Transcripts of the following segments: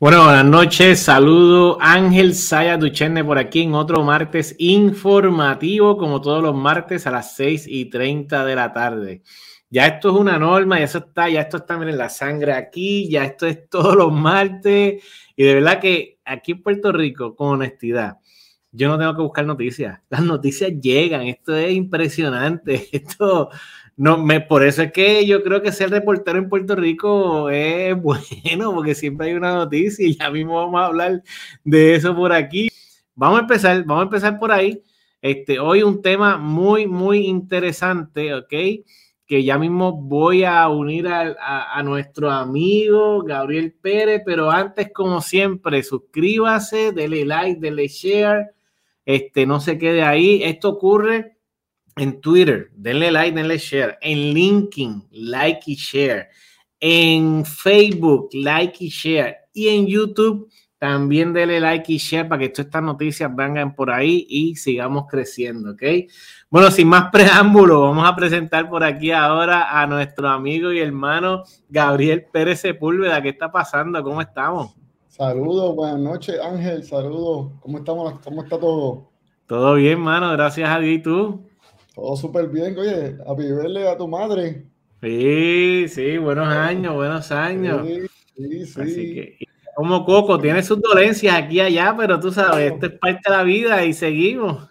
Bueno, buenas noches, saludo Ángel Saya Duchenne por aquí en otro martes informativo, como todos los martes a las 6 y 30 de la tarde. Ya esto es una norma, ya eso está, ya esto está en la sangre aquí, ya esto es todos los martes. Y de verdad que aquí en Puerto Rico, con honestidad, yo no tengo que buscar noticias. Las noticias llegan, esto es impresionante. Esto, no, me, por eso es que yo creo que ser reportero en Puerto Rico es bueno, porque siempre hay una noticia y ya mismo vamos a hablar de eso por aquí. Vamos a empezar, vamos a empezar por ahí. Este, hoy un tema muy, muy interesante, ¿ok? Que ya mismo voy a unir a, nuestro amigo Gabriel Pérez, pero antes, como siempre, suscríbase, dele like, dele share, este, no se quede ahí. Esto ocurre en Twitter, denle like, denle share. En LinkedIn, like y share. En Facebook, like y share. Y en YouTube, también denle like y share para que todas estas noticias vengan por ahí y sigamos creciendo, ¿ok? Bueno, sin más preámbulo, vamos a presentar por aquí ahora a nuestro amigo y hermano Gabriel Pérez Sepúlveda. ¿Qué está pasando? ¿Cómo estamos? Saludos, buenas noches, Ángel. Saludos. ¿Cómo estamos? ¿Cómo está todo? Todo bien, hermano. Gracias a Dios. ¿Y tú? Todo súper bien, oye, a vivirle a tu madre. Sí, sí, buenos años, buenos años. Sí, sí, Así que, como Coco, tiene sus dolencias aquí y allá, pero tú sabes, esto es parte de la vida y seguimos.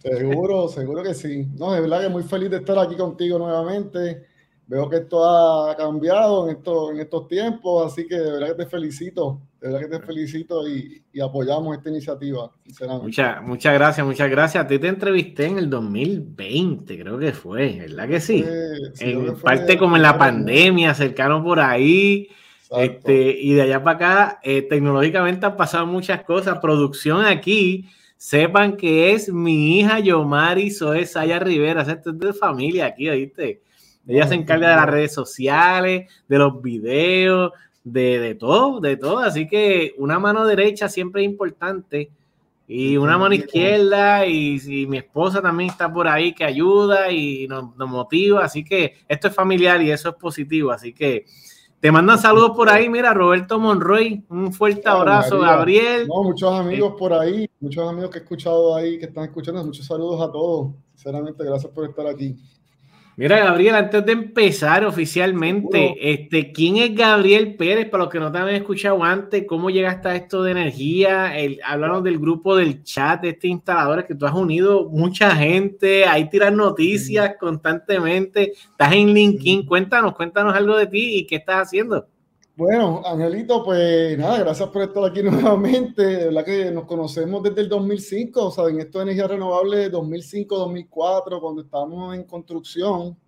Seguro, seguro que sí. No, de verdad que muy feliz de estar aquí contigo nuevamente. Veo que esto ha cambiado en, esto, en estos tiempos, así que de verdad que te felicito, de verdad que te felicito y, apoyamos esta iniciativa, Muchas, muchas gracias, muchas gracias. A ti te entrevisté en el 2020, creo que fue, ¿verdad que sí? en parte como en la pandemia, cercano por ahí. Este, y de allá para acá, eh, tecnológicamente han pasado muchas cosas. Producción aquí, sepan que es mi hija Yomari Zoe Saya Rivera, esto es de familia aquí, ¿viste? Ella se encarga de las redes sociales, de los videos, de, todo, de todo. Así que una mano derecha siempre es importante. Y una mano izquierda, y, mi esposa también está por ahí que ayuda y nos, motiva. Así que esto es familiar y eso es positivo. Así que te mandan saludos por ahí. Mira, Roberto Monroy, un fuerte abrazo, Gabriel. muchos amigos por ahí, muchos amigos que he escuchado ahí, que están escuchando. Muchos saludos a todos. Sinceramente, gracias por estar aquí. Mira, Gabriel, antes de empezar oficialmente, este, ¿quién es Gabriel Pérez? Para los que no te habían escuchado antes, ¿cómo llegaste a esto de energía? El, háblanos del grupo del chat de este instalador que tú has unido mucha gente, ahí tiras noticias constantemente, estás en LinkedIn, cuéntanos, cuéntanos algo de ti y qué estás haciendo. Bueno, Angelito, pues nada, gracias por estar aquí nuevamente. De verdad que nos conocemos desde el 2005, o sea, en esto de energía renovable 2005-2004, cuando estábamos en construcción,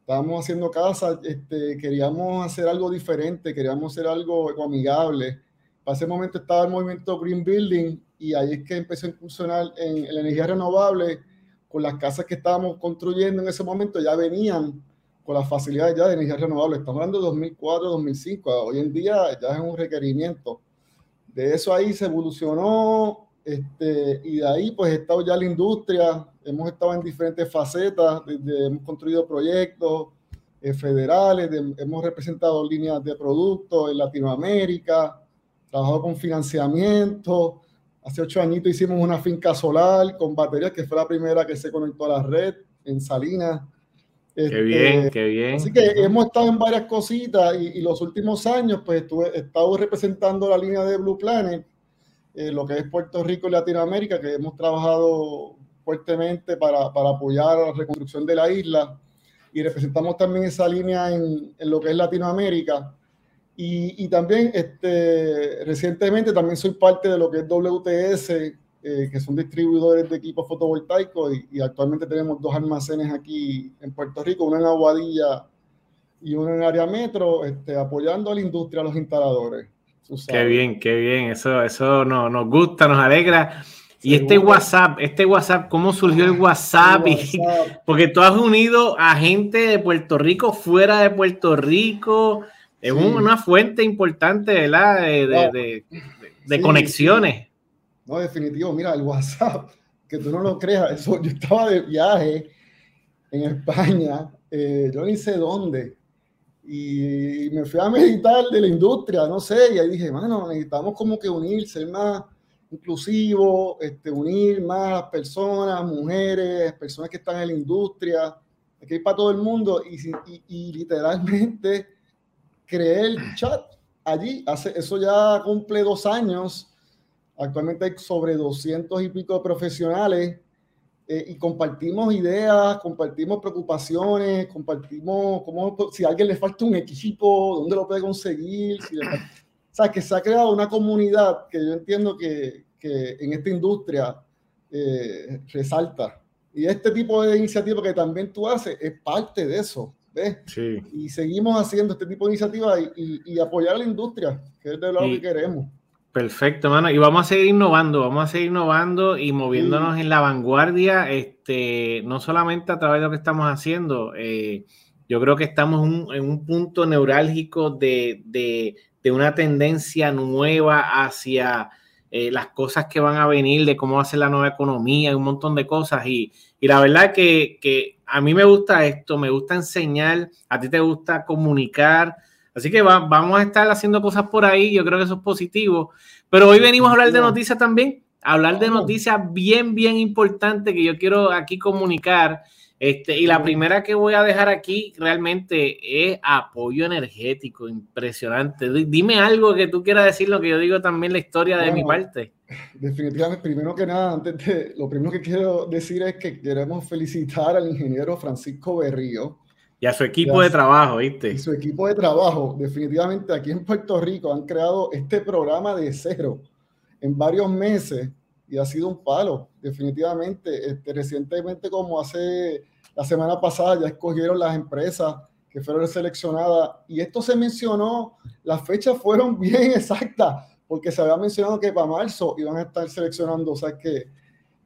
estábamos haciendo casa, este, queríamos hacer algo diferente, queríamos hacer algo amigable. Para ese momento estaba el movimiento Green Building y ahí es que empezó a incursionar en, en la energía renovable con las casas que estábamos construyendo en ese momento, ya venían con las facilidades ya de energía renovable. Estamos hablando de 2004, 2005. Hoy en día ya es un requerimiento. De eso ahí se evolucionó este, y de ahí pues he estado ya en la industria. Hemos estado en diferentes facetas. Desde, hemos construido proyectos eh, federales, hemos representado líneas de productos en Latinoamérica, trabajado con financiamiento. Hace ocho añitos hicimos una finca solar con baterías, que fue la primera que se conectó a la red en Salinas qué este, bien, qué bien. Así que hemos estado en varias cositas y, los últimos años, pues estuve, he estado representando la línea de Blue Planet, eh, lo que es Puerto Rico y Latinoamérica, que hemos trabajado fuertemente para, para, apoyar la reconstrucción de la isla y representamos también esa línea en, en lo que es Latinoamérica. Y, y, también este, recientemente también soy parte de lo que es WTS, eh, que son distribuidores de equipos fotovoltaicos y, actualmente tenemos dos almacenes aquí en Puerto Rico, uno en Aguadilla y uno en área metro, este, apoyando a la industria, a los instaladores. Qué bien, qué bien, eso, eso no, nos gusta, nos alegra. Y este WhatsApp, este WhatsApp, ¿cómo surgió el WhatsApp? porque tú has unido a gente de Puerto Rico fuera de Puerto Rico. Es una fuente importante, ¿verdad? De, de conexiones. No, definitivo. Mira, el WhatsApp, que tú no lo creas, eso, yo estaba de viaje en España, eh, yo ni sé dónde, y me fui a meditar de la industria, no sé, y ahí dije, mano, necesitamos como que unir, ser más inclusivo, este, unir más personas, mujeres, personas que están en la industria, hay para todo el mundo, y, y, y literalmente creé el chat allí, hace, eso ya cumple dos años, actualmente hay sobre 200 y pico profesionales eh, y compartimos ideas, compartimos preocupaciones, compartimos cómo, si a alguien le falta un equipo, dónde lo puede conseguir. o sea, que se ha creado una comunidad que yo entiendo que, que en esta industria eh, resalta. Y este tipo de iniciativa que también tú haces es parte de eso. ¿ves? Sí. Y seguimos haciendo este tipo de iniciativas y, y, apoyar a la industria, que es de lo que queremos. Perfecto, mano. Y vamos a seguir innovando, vamos a seguir innovando y moviéndonos en la vanguardia, este, no solamente a través de lo que estamos haciendo. Eh, yo creo que estamos en un punto neurálgico de, de, de, una tendencia nueva hacia eh, las cosas que van a venir, de cómo va a ser la nueva economía, un montón de cosas. Y, y la verdad que, que a mí me gusta esto, me gusta enseñar, a ti te gusta comunicar Así que vamos a estar haciendo cosas por ahí, yo creo que eso es positivo. Pero hoy venimos a hablar de noticias también, hablar de noticias bien, bien importantes que yo quiero aquí comunicar. Este, y la primera que voy a dejar aquí realmente es apoyo energético, impresionante. Dime algo que tú quieras decir, lo que yo digo también la historia de mi parte. Definitivamente, primero que nada, antes de, lo primero que quiero decir es que queremos felicitar al ingeniero Francisco Berrío, y a su equipo de trabajo, ¿viste? Y su equipo de trabajo, definitivamente aquí en Puerto Rico han creado este programa de cero en varios meses y ha sido un palo, definitivamente. Este, recientemente, como hace la semana pasada, ya escogieron las empresas que fueron seleccionadas y esto se mencionó, las fechas fueron bien exactas, porque se había mencionado que para marzo iban a estar seleccionando, o sea que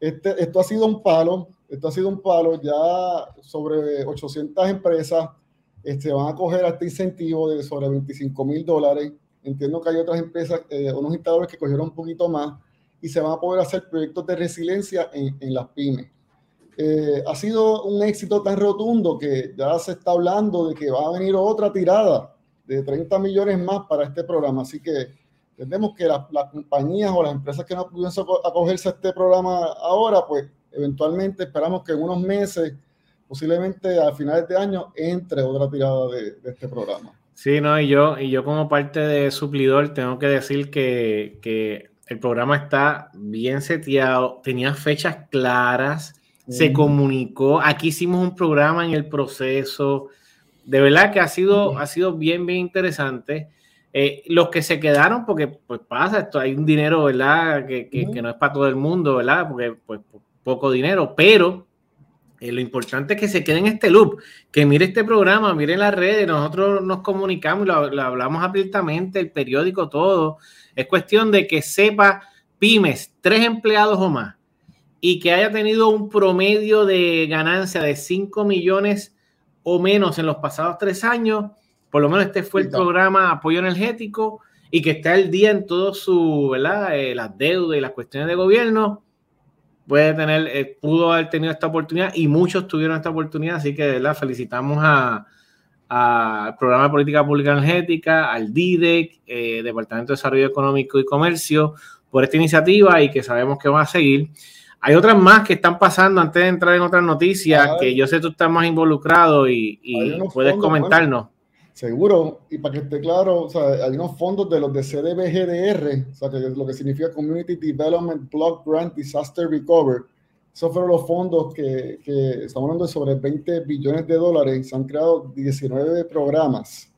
este, esto ha sido un palo, esto ha sido un palo, ya sobre 800 empresas este, van a coger este incentivo de sobre 25 mil dólares. Entiendo que hay otras empresas, eh, unos instaladores que cogieron un poquito más y se van a poder hacer proyectos de resiliencia en, en las pymes. Eh, ha sido un éxito tan rotundo que ya se está hablando de que va a venir otra tirada de 30 millones más para este programa. Así que entendemos que las compañías o las empresas que no pudieron acogerse a este programa ahora, pues eventualmente esperamos que en unos meses, posiblemente a finales de año, entre otra tirada de, este programa. Sí, no, y yo, y yo como parte de suplidor tengo que decir que, que el programa está bien seteado, tenía fechas claras, se comunicó, aquí hicimos un programa en el proceso, de verdad que ha sido, ha sido bien, bien interesante. Eh, los que se quedaron, porque pues pasa, esto hay un dinero, ¿verdad? Que, que, que no es para todo el mundo, ¿verdad? Porque pues poco dinero, pero eh, lo importante es que se quede en este loop, que mire este programa, mire las redes, nosotros nos comunicamos, lo, lo, hablamos abiertamente, el periódico, todo. Es cuestión de que sepa pymes, tres empleados o más, y que haya tenido un promedio de ganancia de 5 millones o menos en los pasados tres años. Por lo menos este fue el programa Apoyo Energético y que esté al día en todo su, ¿verdad? Eh, las deudas y las cuestiones de gobierno puede tener, eh, pudo haber tenido esta oportunidad y muchos tuvieron esta oportunidad, así que la felicitamos al Programa de Política Pública Energética, al DIDEC, eh, Departamento de Desarrollo Económico y Comercio, por esta iniciativa y que sabemos que va a seguir. Hay otras más que están pasando antes de entrar en otras noticias, que yo sé tú estás más involucrado y, y puedes comentarnos. Seguro, y para que esté claro, o sea, hay unos fondos de los de CDBGDR, o sea, que es lo que significa Community Development Block Grant Disaster Recover. Esos fueron los fondos que, que estamos hablando de sobre 20 billones de dólares se han creado 19 programas.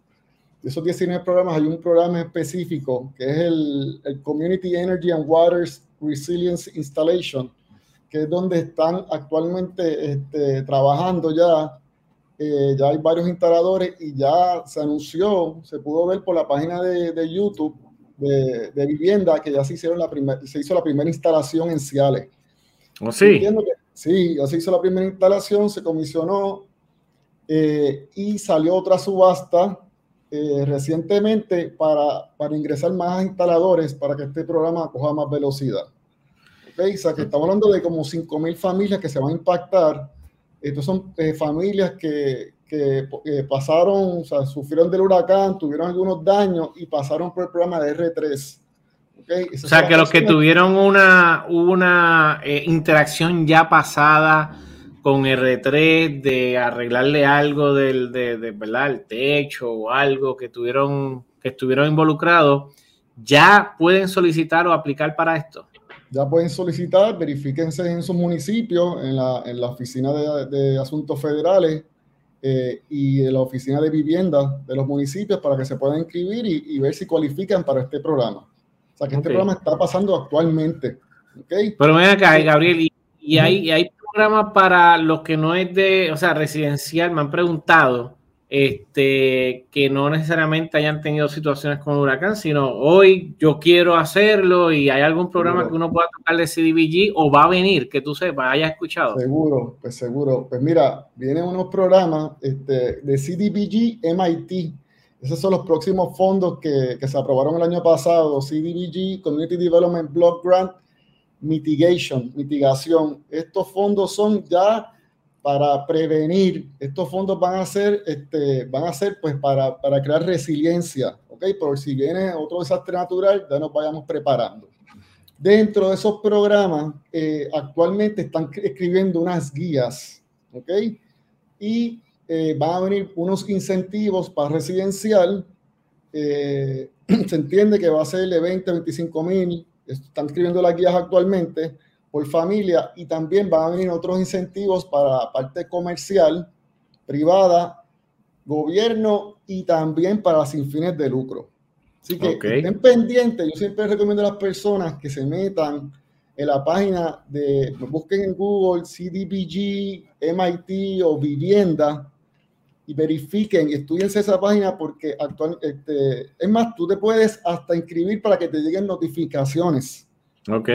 De esos 19 programas hay un programa específico que es el, el Community Energy and Waters Resilience Installation, que es donde están actualmente este, trabajando ya eh, ya hay varios instaladores y ya se anunció, se pudo ver por la página de, de YouTube de, de, vivienda que ya se, hicieron la primer, se hizo la primera instalación en Ciales. ¿Oh, sí? sí, ya se hizo la primera instalación, se comisionó eh, y salió otra subasta eh, recientemente para, para ingresar más instaladores para que este programa coja más velocidad. Okay, o sea, que estamos hablando de como 5.000 familias que se van a impactar estos son eh, familias que, que pasaron, o sea, sufrieron del huracán, tuvieron algunos daños y pasaron por el programa de R3. O sea, que los que tuvieron una, una eh, interacción ya pasada con R3 de arreglarle algo del de, ¿verdad? el techo o algo que tuvieron que estuvieron involucrados, ya pueden solicitar o aplicar para esto. Ya pueden solicitar, verifíquense en sus municipios, en la, en la oficina de, de asuntos federales eh, y en la oficina de vivienda de los municipios para que se puedan inscribir y, ver si cualifican para este programa. O sea, que este programa está pasando actualmente. ¿okay? Pero ven acá, Gabriel, y, hay, y hay programas para los que no es de, o sea, residencial, me han preguntado este, que no necesariamente hayan tenido situaciones con huracán, sino hoy yo quiero hacerlo y hay algún programa que uno pueda tocar de CDBG o va a venir, que tú sepas, hayas escuchado. Seguro, pues seguro. Pues mira, vienen unos programas este, de CDBG MIT. Esos son los próximos fondos que, que se aprobaron el año pasado, CDBG, Community Development Block Grant Mitigation, mitigación. Estos fondos son ya para prevenir. Estos fondos van a ser, este, van a ser pues para, para crear resiliencia, ¿ok? Por si viene otro desastre natural, ya nos vayamos preparando. Dentro de esos programas, eh, actualmente están escribiendo unas guías, ¿ok? Y eh, van a venir unos incentivos para residencial. Eh, se entiende que va a ser de 20 a 25 mil. Están escribiendo las guías actualmente por familia y también van a venir otros incentivos para la parte comercial, privada, gobierno y también para sin fines de lucro. Así que estén pendientes, yo siempre recomiendo a las personas que se metan en la página de, busquen en Google CDBG, MIT o vivienda y verifiquen y estudiense esa página porque actualmente, este, es más, tú te puedes hasta inscribir para que te lleguen notificaciones Ok.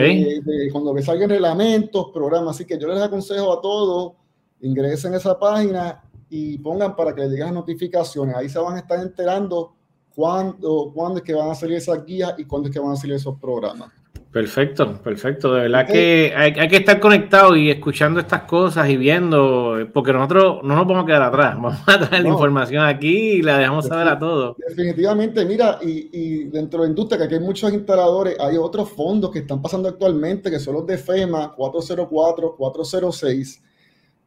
cuando me salgan reglamentos, programas. Así que yo les aconsejo a todos, ingresen a esa página y pongan para que les lleguen notificaciones. Ahí se van a estar enterando cuándo, cuándo es que van a salir esas guías y cuándo es que van a salir esos programas. Perfecto, perfecto. De verdad que hay, que estar conectado y escuchando estas cosas y viendo, porque nosotros no nos vamos a quedar atrás. Vamos a traer la información aquí y la dejamos saber a todos. Definitivamente, mira, y, dentro de la industria, que aquí hay muchos instaladores, hay otros fondos que están pasando actualmente, que son los de FEMA 404, 406.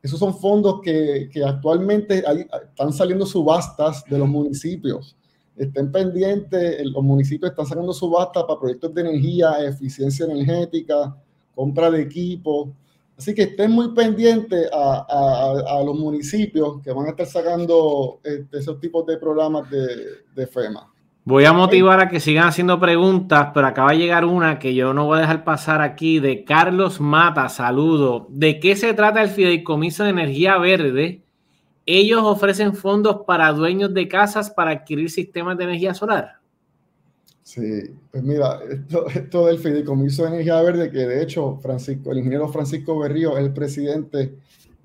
Esos son fondos que, que actualmente están saliendo subastas de los municipios estén pendientes, los municipios están sacando subasta para proyectos de energía, eficiencia energética, compra de equipo. Así que estén muy pendientes a, los municipios que van a estar sacando este, esos tipos de programas de, FEMA. Voy a motivar a que sigan haciendo preguntas, pero acaba de llegar una que yo no voy a dejar pasar aquí de Carlos Mata. Saludo. ¿De qué se trata el Fideicomiso de Energía Verde? Ellos ofrecen fondos para dueños de casas para adquirir sistemas de energía solar. Sí, pues mira, esto, del Fideicomiso de Energía Verde, que de hecho Francisco, el ingeniero Francisco Berrío es el presidente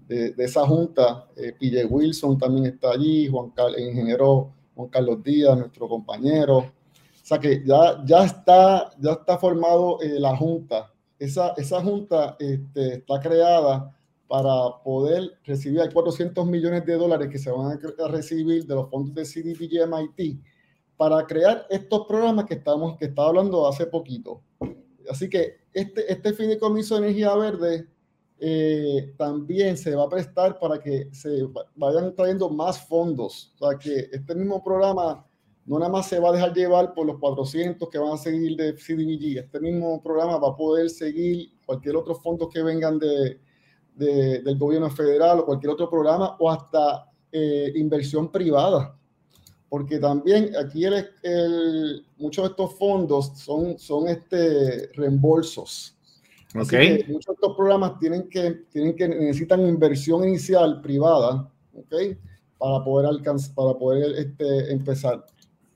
de, esa junta, eh, Wilson también está allí, Juan el ingeniero Juan Carlos Díaz, nuestro compañero. O sea que ya, ya, está, ya está formado eh, la junta. Esa, esa junta este, está creada para poder recibir, hay 400 millones de dólares que se van a recibir de los fondos de CDBG MIT para crear estos programas que, estamos, que estaba hablando hace poquito. Así que este, este fideicomiso de energía verde eh, también se va a prestar para que se vayan trayendo más fondos. O sea, que este mismo programa no nada más se va a dejar llevar por los 400 que van a seguir de CDBG. Este mismo programa va a poder seguir cualquier otro fondo que vengan de, del gobierno federal o cualquier otro programa o hasta eh, inversión privada. Porque también aquí el, muchos de estos fondos son, son este, reembolsos. Okay. muchos de estos programas tienen que, tienen que necesitan inversión inicial privada, ¿okay? Para poder alcanzar, para poder este, empezar.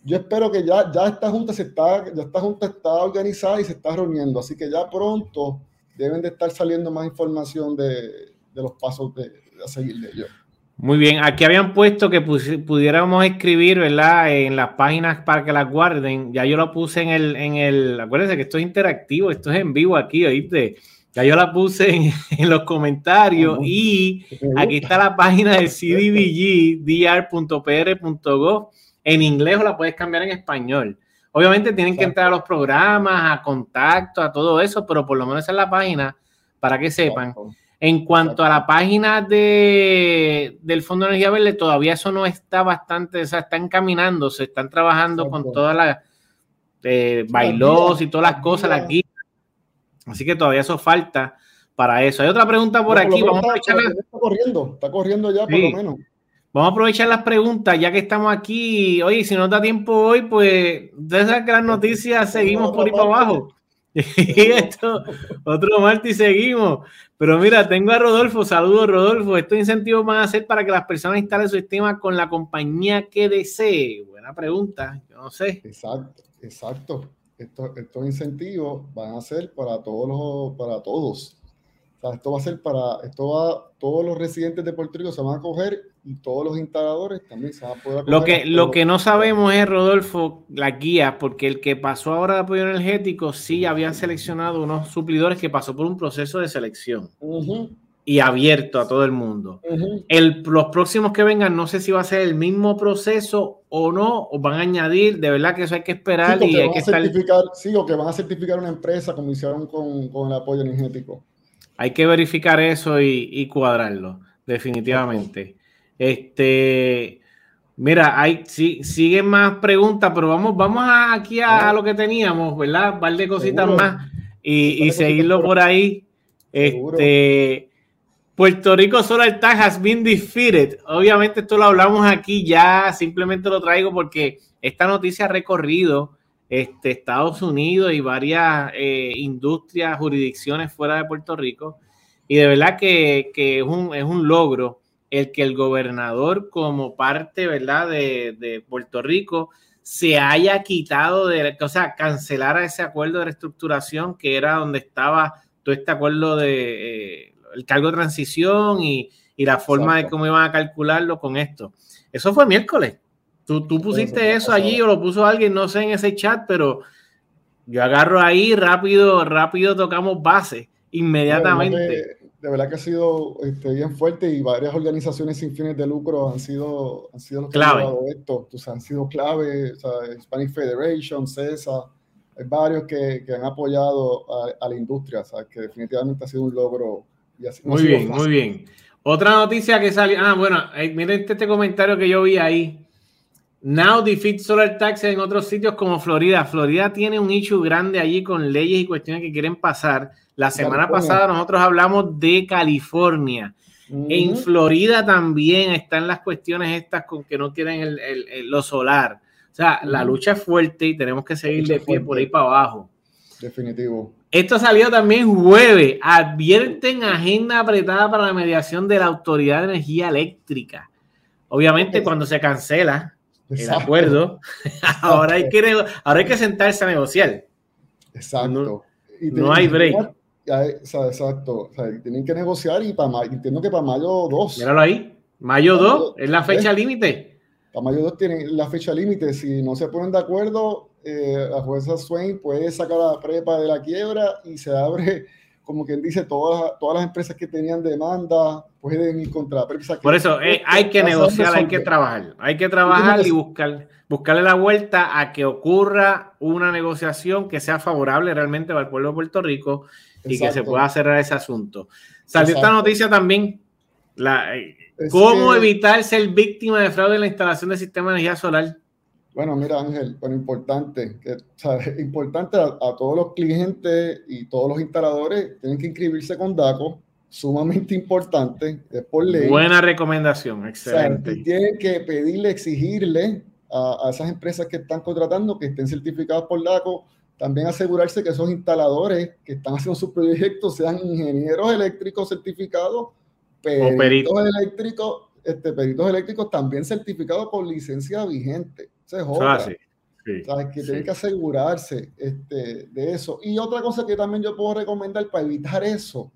Yo espero que ya, ya esta junta se está, ya esta junta está organizada y se está reuniendo, así que ya pronto deben de estar saliendo más información de, de los pasos de, a seguir de ellos. Muy bien, aquí habían puesto que pudiéramos escribir, ¿verdad? En las páginas para que las guarden. Ya yo lo puse en el, en el, acuérdense que esto es interactivo, esto es en vivo aquí, ¿oíste? Ya yo la puse en, los comentarios y aquí está la página del CDBG, dr.pr.gov. En inglés o la puedes cambiar en español. Obviamente tienen que entrar a los programas, a contacto, a todo eso, pero por lo menos en la página para que sepan. En cuanto a la página de, del Fondo de Energía Verde, todavía eso no está bastante, o sea, están caminando, se están trabajando con todas las eh, bailos y todas las cosas, aquí. Así que todavía eso falta para eso. Hay otra pregunta por aquí. Vamos a aprovechar. Está corriendo, está corriendo ya por lo menos. Vamos a aprovechar las preguntas ya que estamos aquí. Oye, si no da tiempo hoy, pues de esas gran noticias seguimos por ahí para abajo. y esto, otro martes seguimos. Pero mira, tengo a Rodolfo. Saludos, Rodolfo. Estos incentivos van a ser para que las personas instalen su sistema con la compañía que desee. Buena pregunta. Yo no sé. Exacto, exacto. Estos, estos incentivos van a ser para todos los, para todos esto va a ser para, esto va, todos los residentes de Puerto Rico se van a coger y todos los instaladores también se van a poder Lo que, lo que no sabemos es, Rodolfo, la guía, porque el que pasó ahora de apoyo energético sí habían seleccionado unos suplidores que pasó por un proceso de selección. Y abierto a todo el mundo. el, los próximos que vengan, no sé si va a ser el mismo proceso o no, o van a añadir, de verdad que eso hay que esperar y hay que certificar, Sí, o que van a certificar una empresa como hicieron con, con el apoyo energético. Hay que verificar eso y, cuadrarlo, definitivamente. Este, mira, hay, sí, siguen más preguntas, pero vamos, vamos aquí a, lo que teníamos, ¿verdad? Un par de cositas más y, seguirlo por ahí. Este, Puerto Rico Solar Tag has been defeated. Obviamente esto lo hablamos aquí ya, simplemente lo traigo porque esta noticia ha recorrido este, Estados Unidos y varias eh, industrias, jurisdicciones fuera de Puerto Rico. Y de verdad que, es, un, es, un, logro el que el gobernador como parte, ¿verdad?, de, Puerto Rico se haya quitado de, o sea, cancelara ese acuerdo de reestructuración que era donde estaba todo este acuerdo de eh, el cargo de transición y, la forma de cómo iban a calcularlo con esto. Eso fue miércoles. Tú, pusiste eso, allí o lo puso alguien, no sé, en ese chat, pero yo agarro ahí rápido, rápido tocamos base, inmediatamente. De verdad que, ha sido este, bien fuerte y varias organizaciones sin fines de lucro han sido, han sido los que clave. han esto. han sido clave, o sea, Spanish Federation, CESA, hay varios que, que han apoyado a, la industria, o sea, que definitivamente ha sido un logro. muy bien, muy bien. Otra noticia que salió, ah, bueno, miren este, este comentario que yo vi ahí Now defeat solar taxes en otros sitios como Florida. Florida tiene un issue grande allí con leyes y cuestiones que quieren pasar. La semana pasada nosotros hablamos de California. En Florida también están las cuestiones estas con que no quieren el, lo solar. O sea, la lucha es fuerte y tenemos que seguir de pie por ahí para abajo. Definitivo. Esto salió también jueves. Advierten agenda apretada para la mediación de la Autoridad de Energía Eléctrica. Obviamente, cuando se cancela el acuerdo, ahora hay, que, ahora hay que sentarse a negociar. Exacto. No, hay break. exacto. tienen que negociar y para entiendo que para mayo 2. Míralo ahí. Mayo 2 es la fecha límite. Para mayo 2 tienen la fecha límite. Si no se ponen de acuerdo, eh, la jueza Swain puede sacar la prepa de la quiebra y se abre como quien dice, todas, todas las empresas que tenían demanda pueden ir contra Por eso eh, hay que negociar, hay que trabajar, hay que trabajar y buscar, buscarle la vuelta a que ocurra una negociación que sea favorable realmente para el pueblo de Puerto Rico y que se pueda cerrar ese asunto. Salió esta noticia también, la, eh, cómo evitar ser víctima de fraude en la instalación del sistema de energía solar. Bueno, mira Ángel, bueno, importante, que, importante a, todos los clientes y todos los instaladores tienen que inscribirse con DACO, sumamente importante, es por ley. Buena recomendación, excelente. tienen que pedirle, exigirle a, a, esas empresas que están contratando que estén certificadas por DACO, también asegurarse que esos instaladores que están haciendo sus proyectos sean ingenieros eléctricos certificados, peritos eléctricos, este, peritos eléctricos también certificados por licencia vigente que tienen que asegurarse este, de eso. Y otra cosa que también yo puedo recomendar para evitar eso,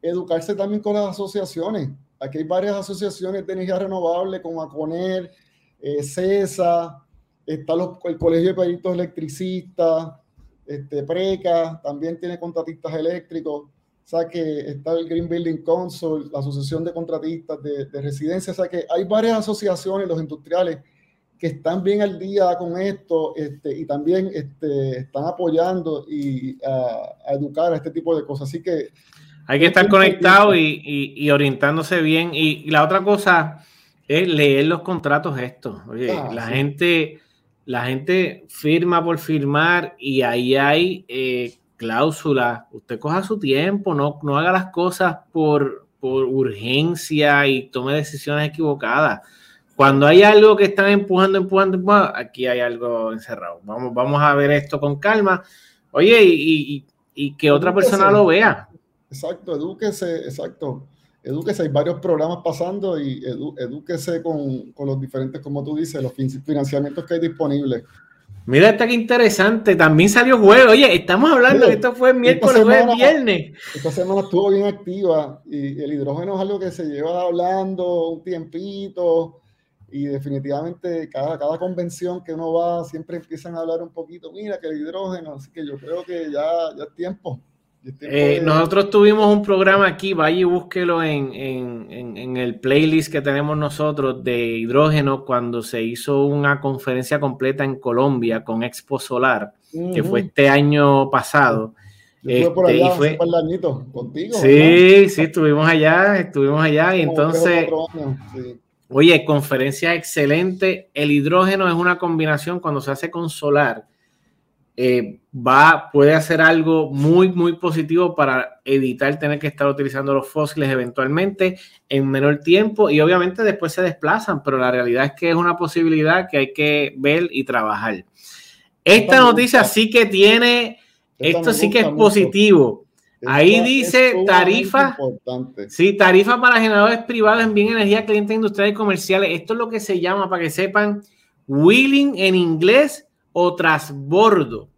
educarse también con las asociaciones. Aquí hay varias asociaciones de energía renovable como ACONER, eh, CESA, está el Colegio de Peritos Electricistas, este, PRECA, también tiene contratistas eléctricos. o sea que está el Green Building Council, la Asociación de Contratistas de, de Residencia, o sea que hay varias asociaciones, los industriales, que están bien al día con esto este, y también este, están apoyando y a, educar a este tipo de cosas. Así que... Hay que estar conectado y, y, orientándose bien. Y, la otra cosa es leer los contratos estos. Oye, ah, la gente... La gente firma por firmar y ahí hay eh, cláusulas. Usted coja su tiempo, no, no haga las cosas por, por urgencia y tome decisiones equivocadas cuando hay algo que están empujando, empujando, empujando, aquí hay algo encerrado. Vamos, vamos a ver esto con calma. Oye, y, y, que otra persona lo vea. Exacto, edúquese, exacto. Edúquese, hay varios programas pasando y edúquese con, con, los diferentes, como tú dices, los financiamientos que hay disponibles. Mira, está que interesante. También salió juego. Oye, estamos hablando que esto fue miércoles, jueves, viernes. Esta semana estuvo bien activa y el hidrógeno es algo que se lleva hablando un tiempito y definitivamente cada, cada convención que uno va siempre empiezan a hablar un poquito, mira que el hidrógeno, así que yo creo que ya, ya es tiempo. Eh, nosotros tuvimos un programa aquí, vaya y búsquelo en, en, en, el playlist que tenemos nosotros de hidrógeno cuando se hizo una conferencia completa en Colombia con Expo Solar, que fue este año pasado. Yo por este, allá, fue... contigo. Sí, sí, estuvimos allá, estuvimos allá y entonces... Oye, conferencia excelente. El hidrógeno es una combinación cuando se hace con solar. Eh, va, puede hacer algo muy, muy positivo para evitar tener que estar utilizando los fósiles eventualmente en menor tiempo y obviamente después se desplazan, pero la realidad es que es una posibilidad que hay que ver y trabajar. Esta noticia sí que tiene, esto sí que es positivo. Ahí dice tarifa. Sí, tarifa para generadores privados en bien energía, clientes industriales y comerciales. Esto es lo que se llama, para que sepan, wheeling en inglés o trasbordo.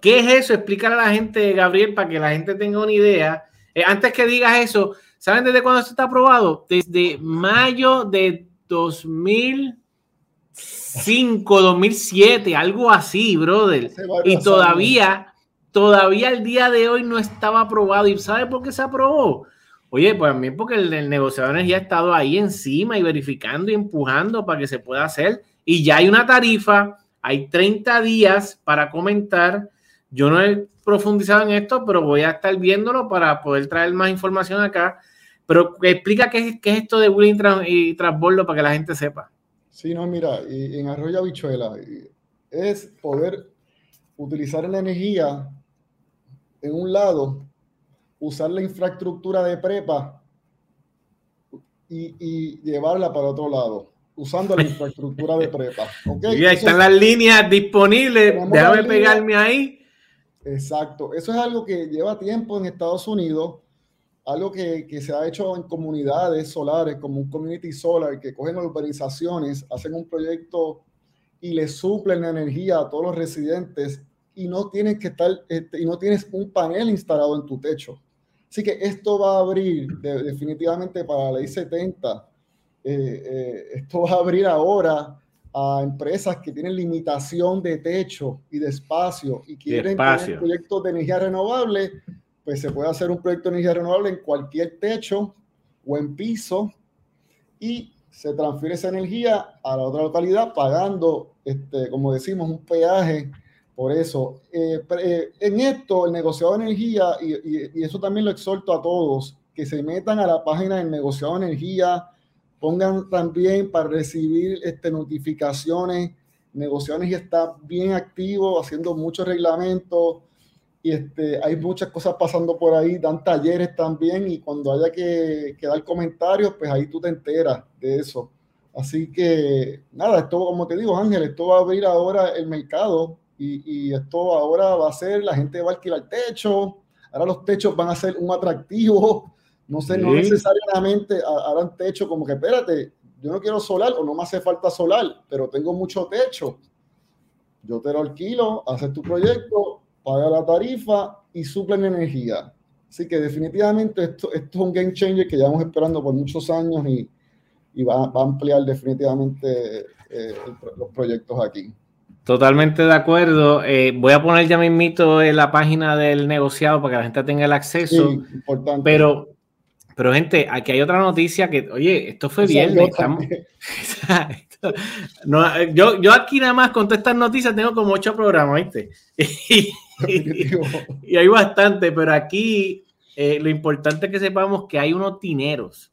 ¿Qué es eso? Explícale a la gente, Gabriel, para que la gente tenga una idea. Eh, antes que digas eso, ¿saben desde cuándo esto está aprobado? Desde mayo de 2005, 2007, algo así, brother. Y todavía todavía el día de hoy no estaba aprobado. ¿Y sabe por qué se aprobó? Oye, pues también porque el, negociador de energía ha estado ahí encima y verificando y empujando para que se pueda hacer. Y ya hay una tarifa, hay 30 días para comentar. Yo no he profundizado en esto, pero voy a estar viéndolo para poder traer más información acá. Pero explica qué, es, qué es esto de bullying y transbordo para que la gente sepa. Sí, no, mira, en Arroyo Habichuela es poder utilizar la energía en un lado, usar la infraestructura de prepa y, llevarla para otro lado, usando la infraestructura de prepa. ¿okay? ahí están las líneas disponibles, déjame pegarme ahí. Exacto, eso es algo que lleva tiempo en Estados Unidos, algo que, que, se ha hecho en comunidades solares, como un community solar, que cogen urbanizaciones, hacen un proyecto y le suplen la energía a todos los residentes y no tienes que estar este, y no tienes un panel instalado en tu techo. Así que esto va a abrir definitivamente para la ley 70. Eh, eh, esto va a abrir ahora a empresas que tienen limitación de techo y de espacio y quieren tener proyectos de energía renovable, pues se puede hacer un proyecto de energía renovable en cualquier techo o en piso y se transfiere esa energía a la otra localidad pagando, este, como decimos, un peaje por eso, eh, eh, en esto, el negociado de energía, y, eso también lo exhorto a todos, que se metan a la página del negociado de energía, pongan también para recibir este, notificaciones. Negociado de energía está bien activo, haciendo muchos reglamentos, y este, hay muchas cosas pasando por ahí, dan talleres también, y cuando haya que, que dar comentarios, pues ahí tú te enteras de eso. Así que, nada, esto, como te digo, Ángel, esto va a abrir ahora el mercado y, esto ahora va a ser, la gente va a alquilar techo, ahora los techos van a ser un atractivo, no sé, no necesariamente harán techo como que, espérate, yo no quiero solar o no me hace falta solar, pero tengo mucho techo. Yo te lo alquilo, haces tu proyecto, paga la tarifa y suplen energía. Así que definitivamente esto, esto es un game changer que llevamos esperando por muchos años y, va, a ampliar definitivamente eh, los proyectos aquí. Totalmente de acuerdo. Eh, voy a poner ya mismito en la página del negociado para que la gente tenga el acceso. importante. Pero, pero gente, aquí hay otra noticia que, oye, esto fue bien. yo, yo aquí nada más con todas estas noticias tengo como ocho programas, ¿viste? Y, hay bastante, pero aquí eh, lo importante es que sepamos que hay unos dineros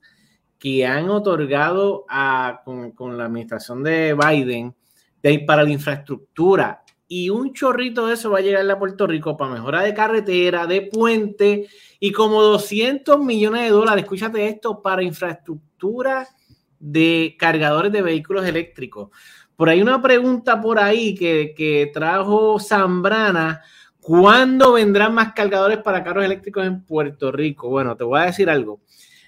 que han otorgado a, con, con la administración de Biden de, para la infraestructura. Y un chorrito de eso va a llegar a Puerto Rico para mejora de carretera, de puente y como 200 millones de dólares, escúchate esto, para infraestructura de cargadores de vehículos eléctricos. Por ahí una pregunta por ahí que, que trajo Zambrana. ¿Cuándo vendrán más cargadores para carros eléctricos en Puerto Rico? Bueno, te voy a decir algo.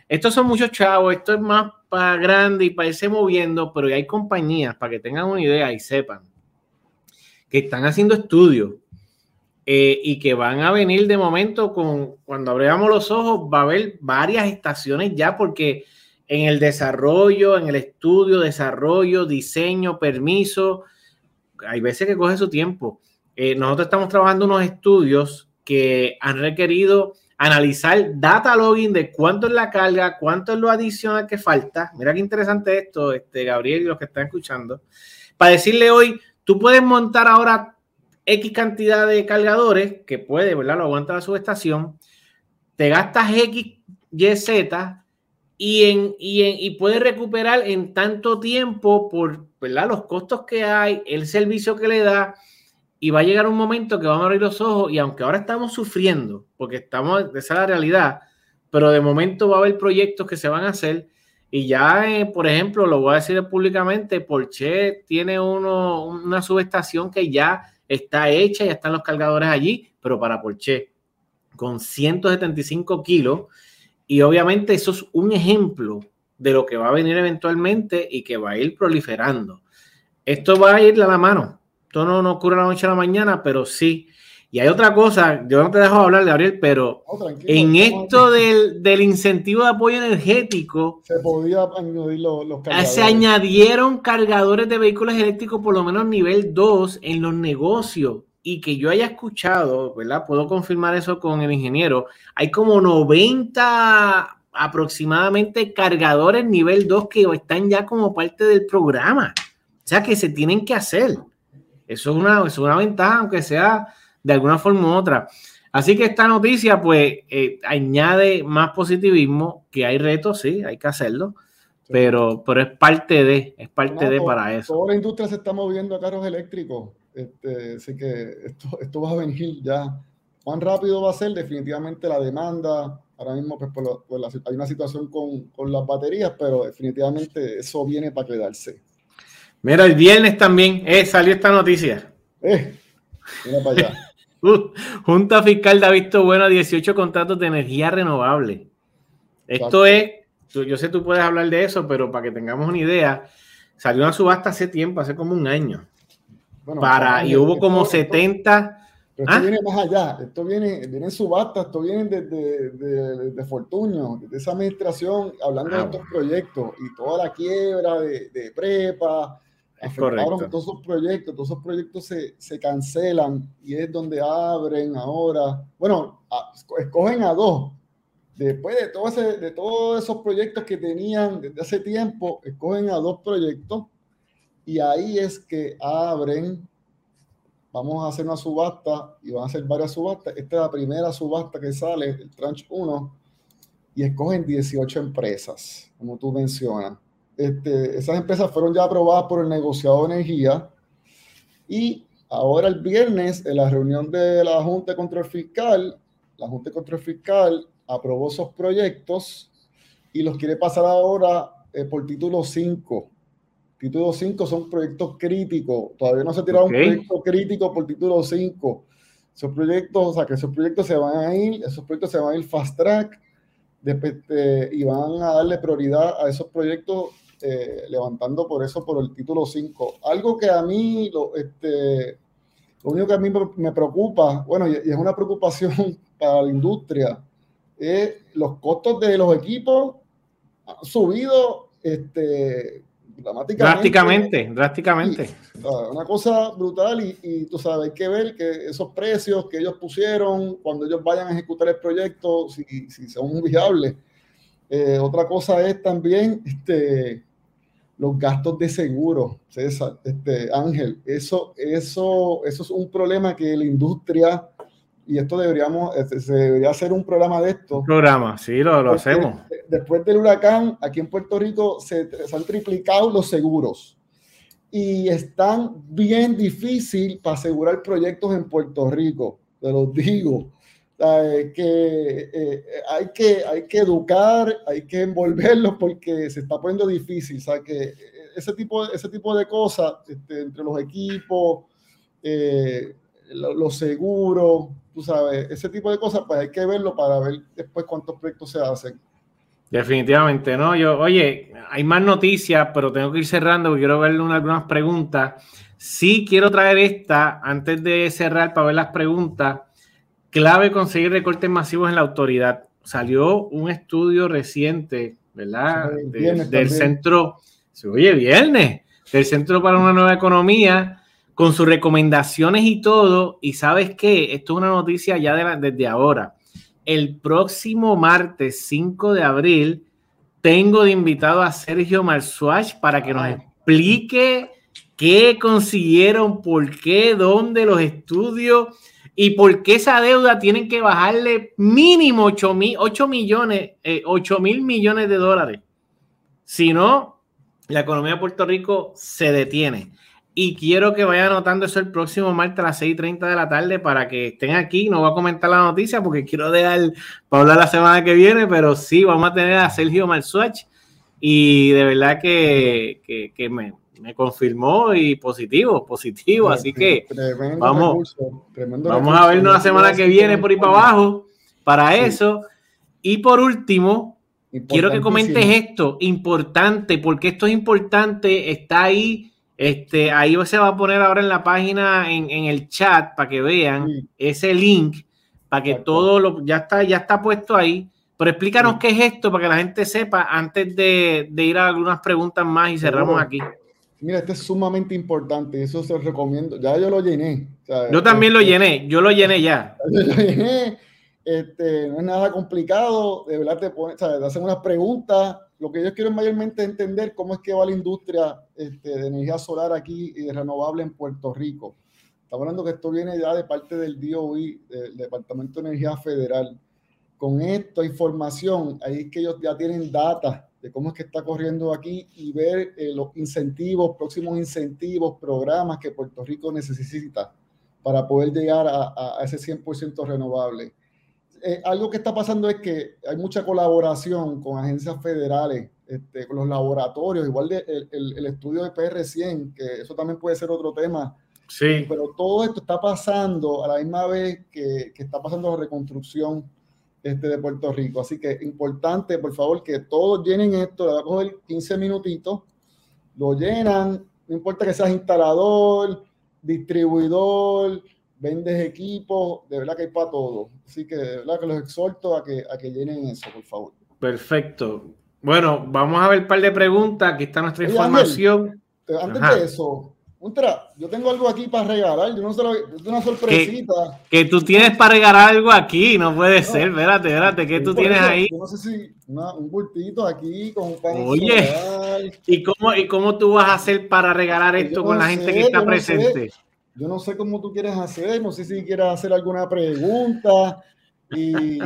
Estos son muchos chavos, esto es más para grande y para irse moviendo, pero hay compañías, para que tengan una idea y sepan, que están haciendo estudios eh, y que van a venir de momento con, cuando abramos los ojos, va a haber varias estaciones ya, porque en el desarrollo, en el estudio, desarrollo, diseño, permiso, hay veces que coge su tiempo. Eh, nosotros estamos trabajando unos estudios que han requerido analizar data login de cuánto es la carga, cuánto es lo adicional que falta. Mira qué interesante esto, este, Gabriel y los que están escuchando. Para decirle hoy, tú puedes montar ahora X cantidad de cargadores, que puede, ¿verdad? Lo aguanta la subestación. Te gastas X, Y, Z y, en, y, en, y puedes recuperar en tanto tiempo por, ¿verdad? Los costos que hay, el servicio que le da y va a llegar un momento que vamos a abrir los ojos y aunque ahora estamos sufriendo, porque estamos, esa es la realidad, pero de momento va a haber proyectos que se van a hacer y ya, eh, por ejemplo, lo voy a decir públicamente, Porsche tiene uno, una subestación que ya está hecha, ya están los cargadores allí, pero para Porsche, con 175 kilos, y obviamente eso es un ejemplo de lo que va a venir eventualmente y que va a ir proliferando. Esto va a ir a la mano esto no, no ocurre la noche a la mañana, pero sí. Y hay otra cosa, yo no te dejo hablar, Gabriel, pero en esto del, del, incentivo de apoyo energético, se podía añadir los, los cargadores. Se añadieron cargadores de vehículos eléctricos, por lo menos nivel 2, en los negocios. Y que yo haya escuchado, ¿verdad? Puedo confirmar eso con el ingeniero. Hay como 90 aproximadamente cargadores nivel 2 que están ya como parte del programa. O sea que se tienen que hacer. Eso es una, es una ventaja, aunque sea de alguna forma u otra. Así que esta noticia, pues, eh, añade más positivismo, que hay retos, sí, hay que hacerlo, pero, pero es parte de, es parte de para eso. Toda la industria se está moviendo a carros eléctricos, este, así que esto, esto va a venir ya. ¿Cuán rápido va a ser? Definitivamente la demanda, ahora mismo pues, hay una situación con, con las baterías, pero definitivamente eso viene para quedarse. Mira, el viernes también eh, salió esta noticia. Eh, mira para allá. Uh, Junta Fiscal ha visto bueno 18 contratos de energía renovable. Esto es, yo sé tú puedes hablar de eso, pero para que tengamos una idea, salió una subasta hace tiempo, hace como un año. para, y hubo como 70. esto ¿Ah? viene más allá, esto viene, viene en subasta, esto viene de, de, de, Fortuño, de esa administración, hablando de ah, estos proyectos y toda la quiebra de, prepa, afectaron todos esos proyectos, todos esos proyectos se, se, cancelan y es donde abren ahora, bueno, escogen a dos. Después de, todo ese, de todos esos proyectos que tenían desde hace tiempo, escogen a dos proyectos y ahí es que abren, vamos a hacer una subasta y van a hacer varias subastas. Esta es la primera subasta que sale, el tranche 1, y escogen 18 empresas, como tú mencionas. Este, esas empresas fueron ya aprobadas por el negociado de energía y ahora el viernes en la reunión de la Junta de Control Fiscal, la Junta de Control Fiscal aprobó esos proyectos y los quiere pasar ahora eh, por título 5. Título 5 son proyectos críticos. Todavía no se ha tirado un proyecto crítico por título 5. Esos proyectos, o sea, que esos proyectos se van a ir, esos proyectos se van a ir fast track este, y van a darle prioridad a esos proyectos este, levantando por eso por el título 5. Algo que a mí, lo, este, lo único que a mí me preocupa, bueno, y, es una preocupación para la industria, es los costos de los equipos han subido este, Drásticamente, drásticamente. una cosa brutal y, tú sabes, hay que ver que esos precios que ellos pusieron cuando ellos vayan a ejecutar el proyecto, si, si son viables. Eh, otra cosa es también este, los gastos de seguro, César, este, Ángel. Eso, eso, eso es un problema que la industria y esto deberíamos, este, se debería hacer un programa de esto. Programa, sí, lo, lo hacemos. Después del huracán, aquí en Puerto Rico se, han triplicado los seguros y están bien difícil para asegurar proyectos en Puerto Rico, te lo digo. Que eh, hay que hay que educar, hay que envolverlos porque se está poniendo difícil. Sea, que ese tipo, ese tipo de cosas este, entre los equipos, eh, los seguros, tú sabes, ese tipo de cosas, pues hay que verlo para ver después cuántos proyectos se hacen. Definitivamente, ¿no? Yo, oye, hay más noticias, pero tengo que ir cerrando porque quiero ver algunas preguntas. Sí quiero traer esta antes de cerrar para ver las preguntas. Clave conseguir recortes masivos en la autoridad. Salió un estudio reciente, ¿verdad? del centro, se oye, viernes, del Centro para una Nueva Economía, con sus recomendaciones y todo. Y sabes qué, esto es una noticia ya de desde ahora. El próximo martes 5 de abril tengo de invitado a Sergio Marsuach para que nos explique qué consiguieron, por qué, dónde los estudios y por qué esa deuda tienen que bajarle mínimo 8 mil, 8 millones, 8 eh, mil millones de dólares. Si no, la economía de Puerto Rico se detiene. Y quiero que vayan anotando eso el próximo martes a las 6:30 de la tarde para que estén aquí. No voy a comentar la noticia porque quiero dejar para hablar la semana que viene, pero sí, vamos a tener a Sergio Malsuach y de verdad que, que, me, me, confirmó y positivo, positivo. Así que vamos, vamos a vernos la semana que viene por ahí para abajo para eso. Y por último, quiero que comentes esto, importante, porque esto es importante, está ahí este, ahí se va a poner ahora en la página, en, el chat, para que vean ese link, para que todo lo, ya está, ya está puesto ahí. Pero explícanos qué es esto para que la gente sepa antes de, ir a algunas preguntas más y cerramos aquí. Mira, este es sumamente importante, eso se recomiendo. Ya yo lo llené. yo también lo este, llené, yo lo llené ya. Yo lo llené, este, no es nada complicado, de verdad te, ponen, te hacen unas preguntas lo que yo quiero mayormente entender cómo es que va la industria este, de energía solar aquí y de renovable en Puerto Rico. Estamos hablando que esto viene ya de parte del DOI, del Departamento de Energía Federal. Con esta información, ahí es que ellos ya tienen data de cómo es que está corriendo aquí y ver eh, los incentivos, próximos incentivos, programas que Puerto Rico necesita para poder llegar a, a ese 100% renovable. Eh, algo que está pasando es que hay mucha colaboración con agencias federales, este, con los laboratorios, igual de, el, estudio de PR100, que eso también puede ser otro tema. Sí. Pero todo esto está pasando a la misma vez que, que está pasando la reconstrucción este, de Puerto Rico. Así que importante, por favor, que todos llenen esto, le va a coger 15 minutitos, lo llenan, no importa que seas instalador, distribuidor, vendes equipos, de verdad que hay para todo. Así que de verdad que los exhorto a que, a que llenen eso, por favor. Perfecto. Bueno, vamos a ver un par de preguntas. Aquí está nuestra información. antes de eso, Ultra, yo tengo algo aquí para regalar. Yo no sé, una sorpresita. Que, tú tienes para regalar algo aquí, no puede ser. Espérate, espérate, ¿qué tú tienes ahí? Yo no sé si un bultito aquí con un pan Oye, ¿y cómo, ¿y cómo tú vas a hacer para regalar esto con la gente que está presente? Yo no sé cómo tú quieres hacer, no sé si quieres hacer alguna pregunta y,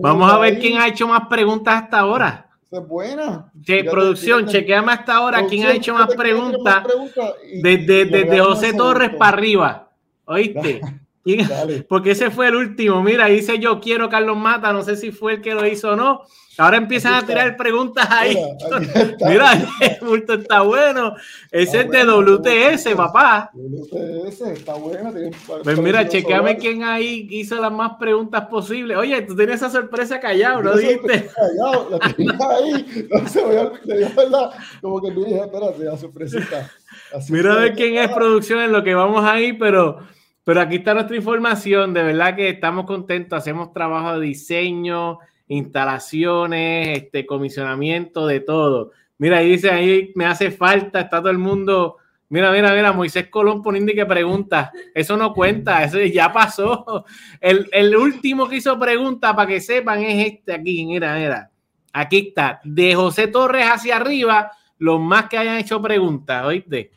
Vamos a ver quién ha hecho más preguntas hasta ahora. Es buena. producción, chequeame hasta ahora quién ha hecho más preguntas desde, desde José Torres para arriba. ¿Oíste? Porque ese fue el último. Mira, dice yo quiero Carlos Mata, no sé si fue el que lo hizo o no. Ahora empiezan a tirar preguntas ahí. Mira, el bulto está bueno. Ese es de WTS, papá. WTS, está bueno. Pues mira, chequeame quién ahí hizo las más preguntas posibles. Oye, tú tienes esa sorpresa callado, ¿no dijiste? Callado, la tenía ahí. No se voy a verdad. Como que tú dije, espérate, la sorpresita. mira a ver quién es producción en lo que vamos ahí, pero pero aquí está nuestra información. De verdad que estamos contentos. Hacemos trabajo de diseño, instalaciones, este, comisionamiento, de todo. Mira, ahí dice, ahí me hace falta, está todo el mundo. Mira, mira, mira, Moisés Colón poniendo y que pregunta. Eso no cuenta, eso ya pasó. El, el último que hizo pregunta, para que sepan, es este aquí. Mira, mira. Aquí está. De José Torres hacia arriba, los más que hayan hecho preguntas, ¿oíste?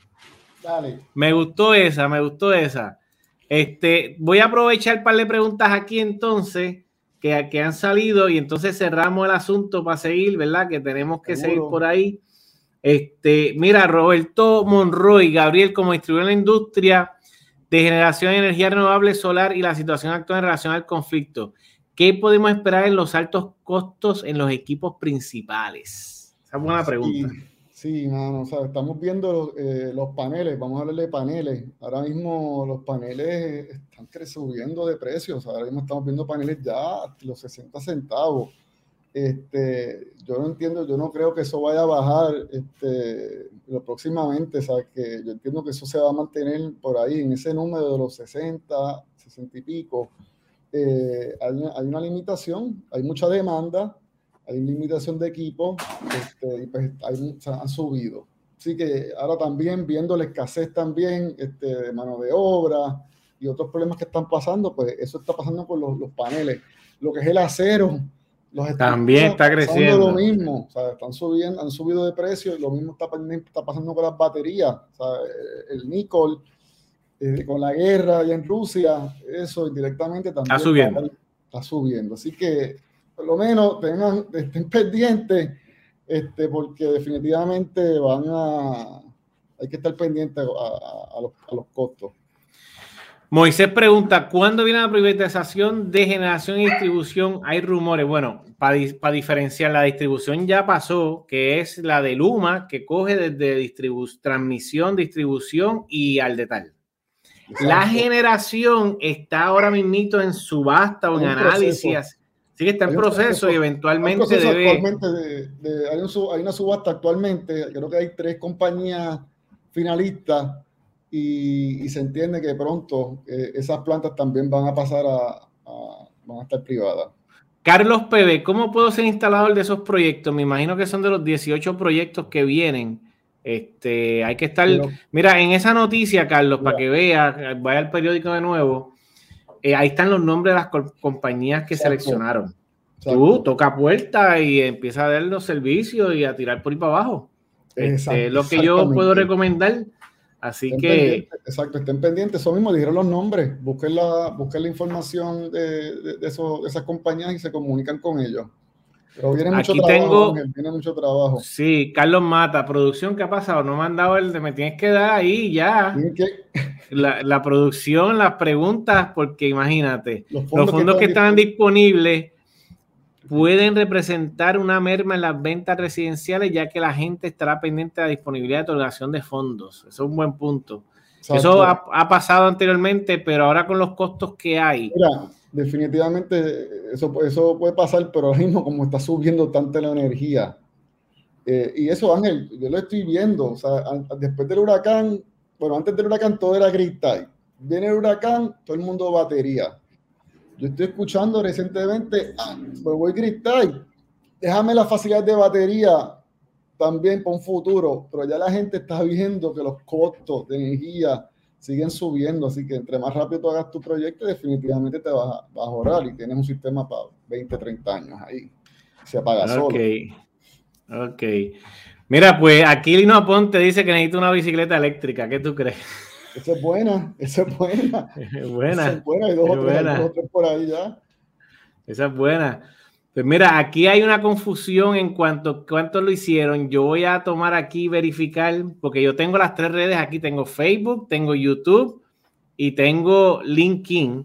Dale. Me gustó esa, me gustó esa. Este, voy a aprovechar un par de preguntas aquí entonces que, que han salido y entonces cerramos el asunto para seguir, ¿verdad? Que tenemos que seguir por ahí. Este, mira, Roberto Monroy, Gabriel, como distribuidor en la industria de generación de energía renovable solar y la situación actual en relación al conflicto. ¿Qué podemos esperar en los altos costos en los equipos principales? Esa es buena pregunta. Sí, mano, o sea, estamos viendo eh, los paneles, vamos a hablar de paneles. Ahora mismo los paneles están subiendo de precios, ahora mismo estamos viendo paneles ya a los 60 centavos. Este, yo no entiendo, yo no creo que eso vaya a bajar este, próximamente, o sea, que yo entiendo que eso se va a mantener por ahí, en ese número de los 60, 60 y pico. Eh, hay, hay una limitación, hay mucha demanda, hay limitación de equipo este, y pues han subido. Así que ahora también viendo la escasez también este, de mano de obra y otros problemas que están pasando, pues eso está pasando con los, los paneles. Lo que es el acero, los también está creciendo. lo mismo, o sea, están subiendo, han subido de precio y lo mismo está, está pasando con las baterías. O sea, el níquel, eh, con la guerra allá en Rusia, eso indirectamente también está subiendo. está subiendo. Así que por lo menos tengan, estén pendientes, este, porque definitivamente van a, hay que estar pendientes a, los, costos. Moisés pregunta, ¿cuándo viene la privatización de generación y distribución? Hay rumores. Bueno, para diferenciar, la distribución ya pasó, que es la de Luma, que coge desde transmisión, distribución y al detalle. La generación está ahora mismo en subasta o en análisis. Sí que está en proceso, y eventualmente debe... hay, una subasta actualmente, creo que hay tres compañías finalistas y, se entiende que pronto eh, esas plantas también van a pasar a, van a estar privadas. Carlos Pebe, ¿cómo puedo ser instalador de esos proyectos? Me imagino que son de los 18 proyectos que vienen. Este, hay que estar, mira, en esa noticia, Carlos, para que vea, vaya al periódico de nuevo, eh, ahí están los nombres de las compañías que seleccionaron. Tú toca puerta y empieza a dar los servicios y a tirar por ahí para abajo. Este, lo que yo puedo recomendar. Así que. exacto, estén pendientes. Eso mismo dijeron los nombres. Busquen la, busquen la información de, de, esas compañías y se comunican con ellos. Pero viene mucho Aquí trabajo. Tengo, viene mucho trabajo. Sí, Carlos Mata, producción, ¿qué ha pasado? No me han dado el de me tienes que dar ahí ya. La, la, producción, las preguntas, porque imagínate, los fondos, que, están disponibles pueden representar una merma en las ventas residenciales, ya que la gente estará pendiente de la disponibilidad de otorgación de fondos. Eso es un buen punto. Eso ha, pasado anteriormente, pero ahora con los costos que hay. Mira, definitivamente eso, eso puede pasar, pero ahora mismo como está subiendo tanto la energía. Eh, y eso, Ángel, yo lo estoy viendo. O sea, después del huracán, bueno, antes del huracán todo era grid tie. Viene el huracán, todo el mundo batería yo estoy escuchando recientemente, ah, pues voy a gritar, déjame la facilidad de batería también para un futuro, pero ya la gente está viendo que los costos de energía siguen subiendo, así que entre más rápido tú hagas tu proyecto, definitivamente te vas a, ahorrar y tienes un sistema para 20, 30 años ahí. Se apaga solo. Ok. Ok. Mira, pues aquí Lino Aponte dice que necesita una bicicleta eléctrica. ¿Qué tú crees? Esa es buena, esa es buena. Es buena. Esa es buena, hay dos, o tres, dos tres, por ahí ya. Esa es buena. Pues mira, aquí hay una confusión en cuanto a cuánto lo hicieron. Yo voy a tomar aquí verificar, porque yo tengo las tres redes aquí. Tengo Facebook, tengo YouTube y tengo LinkedIn.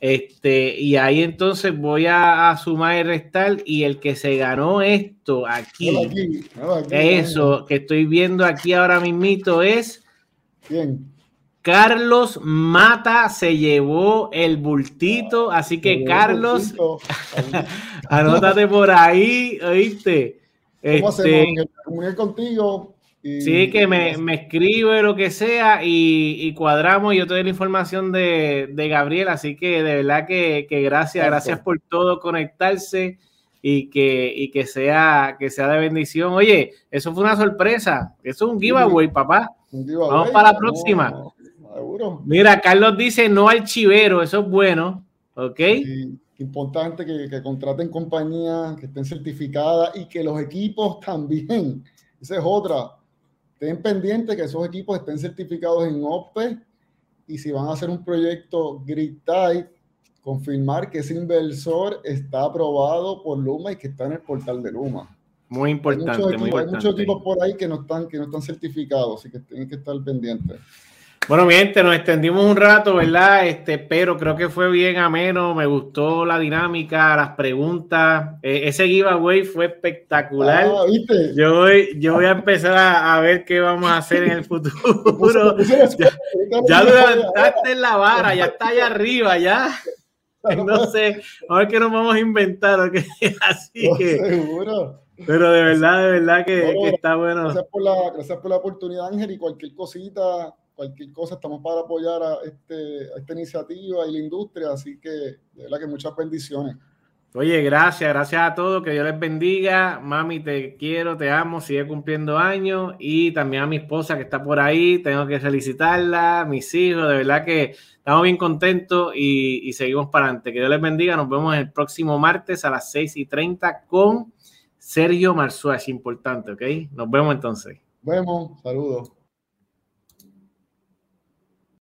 Este, y ahí entonces voy a, sumar y restar. Y el que se ganó esto aquí, aquí, aquí eso que estoy viendo aquí ahora mismito es. Bien. Carlos Mata se llevó el bultito, así que Carlos, anótate por ahí, ¿oíste? ¿Cómo este, contigo. sí, que me, escribe lo que sea y, cuadramos. Yo te doy la información de, Gabriel, así que de verdad que, gracias, gracias por todo, conectarse. y que, y que, sea, que sea de bendición. Oye, eso fue una sorpresa. Eso es un giveaway, papá. Vamos para la próxima. Mira, Carlos dice no al chivero, eso es bueno. ¿Ok? Importante que, que, contraten compañías que estén certificadas y que los equipos también. Esa es otra. Estén pendientes que esos equipos estén certificados en OPE y si van a hacer un proyecto Grid Type, confirmar que ese inversor está aprobado por Luma y que está en el portal de Luma. Muy importante. Hay muchos, equipos, muy hay muchos equipos por ahí que no están, que no están certificados, así que tienen que estar pendientes. Bueno, mi gente, nos extendimos un rato, ¿verdad? Este, pero creo que fue bien ameno, me gustó la dinámica, las preguntas. E, ese giveaway fue espectacular. Ah, ¿viste? Yo, voy, yo voy a empezar a, ver qué vamos a hacer en el futuro. ya, ya levantaste la vara, ya está allá arriba, ya. No sé, a ver qué nos vamos a inventar, ¿ok? Así que. Seguro. Pero de verdad, de verdad que, que está bueno. Gracias por, la, gracias por la oportunidad, Ángel, y cualquier cosita cualquier cosa, estamos para apoyar a, este, esta iniciativa y la industria, así que de verdad que muchas bendiciones. Oye, gracias, gracias a todos, que Dios les bendiga. Mami, te quiero, te amo, sigue cumpliendo años. Y también a mi esposa que está por ahí, tengo que felicitarla, mis hijos, de verdad que estamos bien contentos y, seguimos para adelante. Que Dios les bendiga, nos vemos el próximo martes a las 6 y 30 con Sergio Marzúa, es importante, ¿ok? Nos vemos entonces. Vemos, saludos.